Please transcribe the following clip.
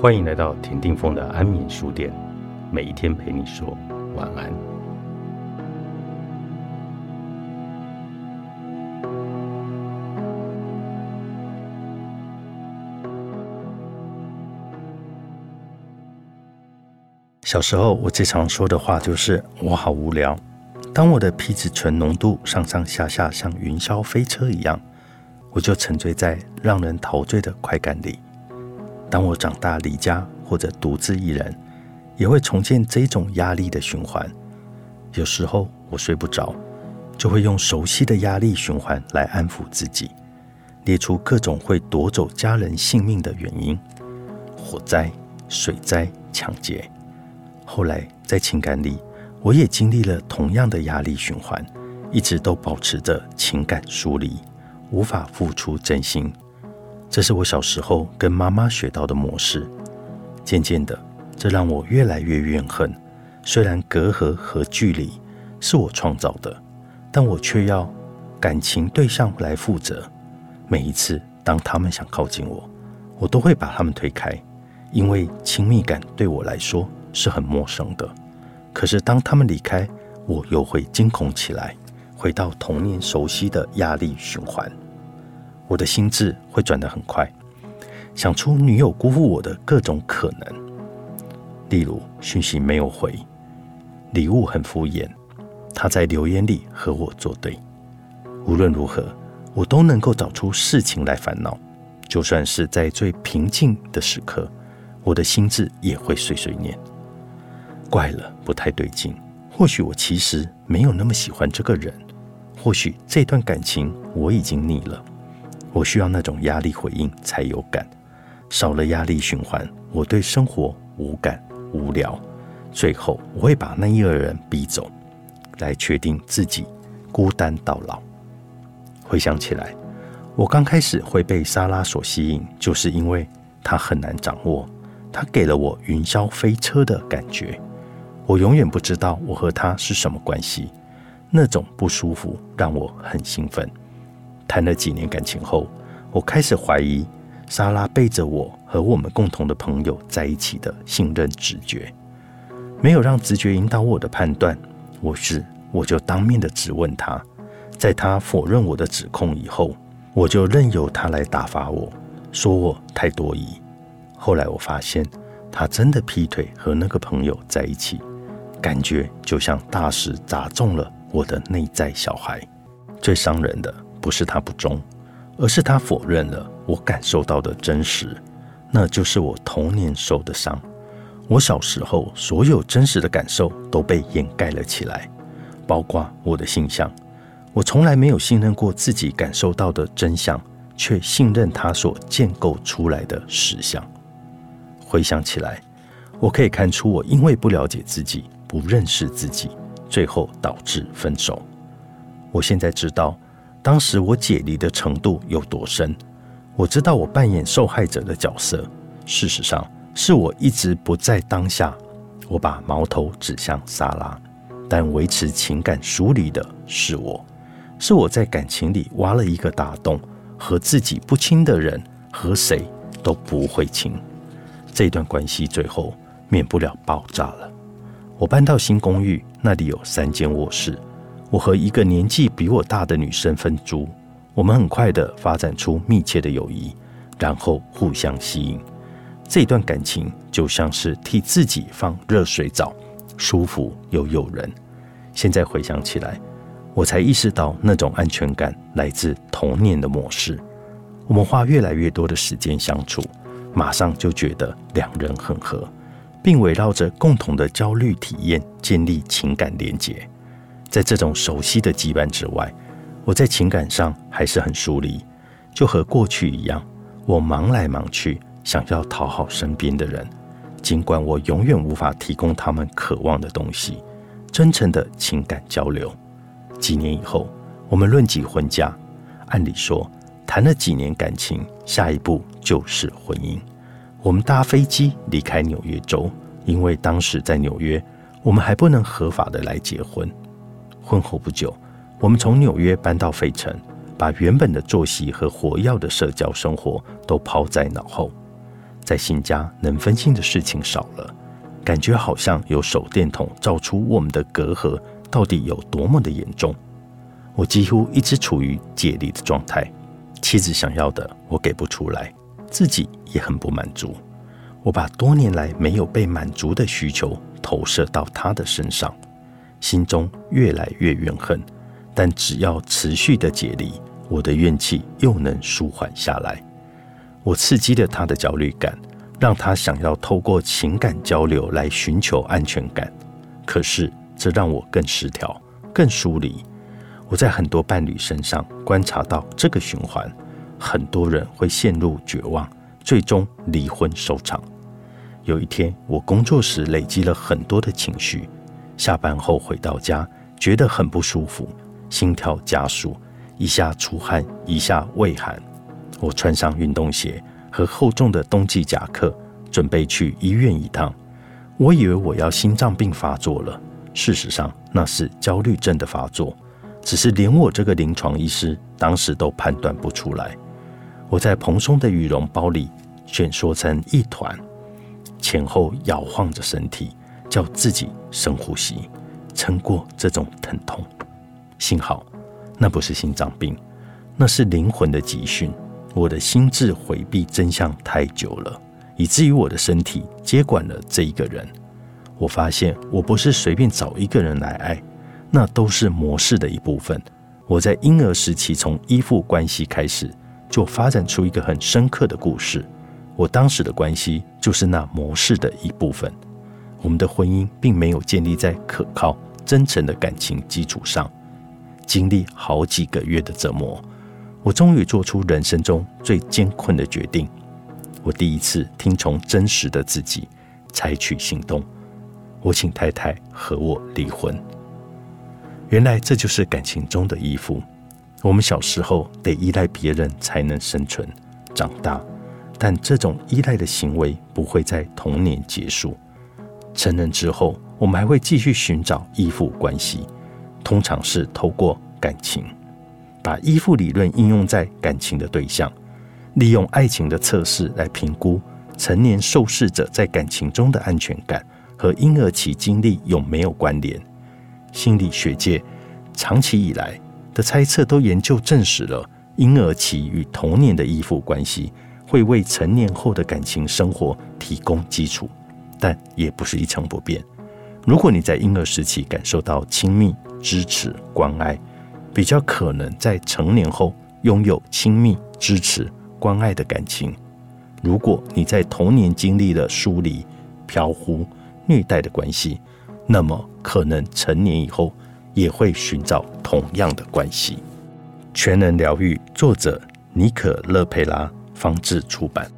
欢迎来到田定峰的安眠书店，每一天陪你说晚安。小时候，我最常说的话就是“我好无聊”。当我的皮质醇浓度上上下下像云霄飞车一样，我就沉醉在让人陶醉的快感里。当我长大离家或者独自一人，也会重建这种压力的循环。有时候我睡不着，就会用熟悉的压力循环来安抚自己，列出各种会夺走家人性命的原因：火灾、水灾、抢劫。后来在情感里，我也经历了同样的压力循环，一直都保持着情感疏离，无法付出真心。这是我小时候跟妈妈学到的模式。渐渐的，这让我越来越怨恨。虽然隔阂和距离是我创造的，但我却要感情对象来负责。每一次当他们想靠近我，我都会把他们推开，因为亲密感对我来说。是很陌生的，可是当他们离开，我又会惊恐起来，回到童年熟悉的压力循环。我的心智会转得很快，想出女友辜负我的各种可能，例如讯息没有回，礼物很敷衍，他在留言里和我作对。无论如何，我都能够找出事情来烦恼，就算是在最平静的时刻，我的心智也会碎碎念。怪了，不太对劲。或许我其实没有那么喜欢这个人，或许这段感情我已经腻了。我需要那种压力回应才有感，少了压力循环，我对生活无感、无聊。最后，我会把那一个人逼走，来确定自己孤单到老。回想起来，我刚开始会被莎拉所吸引，就是因为她很难掌握，她给了我云霄飞车的感觉。我永远不知道我和她是什么关系，那种不舒服让我很兴奋。谈了几年感情后，我开始怀疑莎拉背着我和我们共同的朋友在一起的信任直觉，没有让直觉引导我的判断。我是我就当面的质问他，在他否认我的指控以后，我就任由他来打发我，说我太多疑。后来我发现他真的劈腿和那个朋友在一起。感觉就像大石砸中了我的内在小孩。最伤人的不是他不忠，而是他否认了我感受到的真实。那就是我童年受的伤。我小时候所有真实的感受都被掩盖了起来，包括我的性向。我从来没有信任过自己感受到的真相，却信任他所建构出来的实相。回想起来，我可以看出我因为不了解自己。不认识自己，最后导致分手。我现在知道，当时我解离的程度有多深。我知道我扮演受害者的角色，事实上是我一直不在当下。我把矛头指向萨拉，但维持情感疏离的是我。是我在感情里挖了一个大洞，和自己不亲的人和谁都不会亲。这段关系最后免不了爆炸了。我搬到新公寓，那里有三间卧室。我和一个年纪比我大的女生分租，我们很快的发展出密切的友谊，然后互相吸引。这段感情就像是替自己放热水澡，舒服又诱人。现在回想起来，我才意识到那种安全感来自童年的模式。我们花越来越多的时间相处，马上就觉得两人很合。并围绕着共同的焦虑体验建立情感连结。在这种熟悉的羁绊之外，我在情感上还是很疏离，就和过去一样，我忙来忙去，想要讨好身边的人，尽管我永远无法提供他们渴望的东西——真诚的情感交流。几年以后，我们论及婚嫁，按理说，谈了几年感情，下一步就是婚姻。我们搭飞机离开纽约州，因为当时在纽约，我们还不能合法的来结婚。婚后不久，我们从纽约搬到费城，把原本的作息和活跃的社交生活都抛在脑后。在新家能分心的事情少了，感觉好像有手电筒照出我们的隔阂到底有多么的严重。我几乎一直处于解离的状态，妻子想要的我给不出来，自己也很不满足。我把多年来没有被满足的需求投射到他的身上，心中越来越怨恨。但只要持续的解离，我的怨气又能舒缓下来。我刺激了他的焦虑感，让他想要透过情感交流来寻求安全感。可是这让我更失调、更疏离。我在很多伴侣身上观察到这个循环，很多人会陷入绝望，最终离婚收场。有一天，我工作时累积了很多的情绪，下班后回到家，觉得很不舒服，心跳加速，一下出汗，一下畏寒。我穿上运动鞋和厚重的冬季夹克，准备去医院一趟。我以为我要心脏病发作了，事实上那是焦虑症的发作。只是连我这个临床医师当时都判断不出来。我在蓬松的羽绒包里蜷缩成一团，前后摇晃着身体，叫自己深呼吸，撑过这种疼痛。幸好那不是心脏病，那是灵魂的集训。我的心智回避真相太久了，以至于我的身体接管了这一个人。我发现我不是随便找一个人来爱。那都是模式的一部分。我在婴儿时期从依附关系开始，就发展出一个很深刻的故事。我当时的关系就是那模式的一部分。我们的婚姻并没有建立在可靠、真诚的感情基础上。经历好几个月的折磨，我终于做出人生中最艰困的决定。我第一次听从真实的自己，采取行动。我请太太和我离婚。原来这就是感情中的依附。我们小时候得依赖别人才能生存、长大，但这种依赖的行为不会在童年结束。成人之后，我们还会继续寻找依附关系，通常是透过感情。把依附理论应用在感情的对象，利用爱情的测试来评估成年受试者在感情中的安全感和婴儿期经历有没有关联。心理学界长期以来的猜测都研究证实了，婴儿期与童年的依附关系会为成年后的感情生活提供基础，但也不是一成不变。如果你在婴儿时期感受到亲密、支持、关爱，比较可能在成年后拥有亲密、支持、关爱的感情。如果你在童年经历了疏离、飘忽、虐待的关系，那么，可能成年以后也会寻找同样的关系。全能疗愈，作者尼可勒佩拉，方志出版。